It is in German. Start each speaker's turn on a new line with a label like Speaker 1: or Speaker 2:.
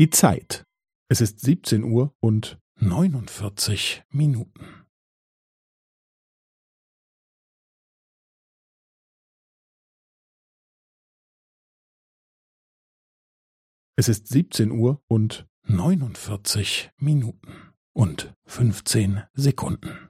Speaker 1: Die Zeit. Es ist 17 Uhr und 49 Minuten. Es ist 17 Uhr und 49 Minuten und 15 Sekunden.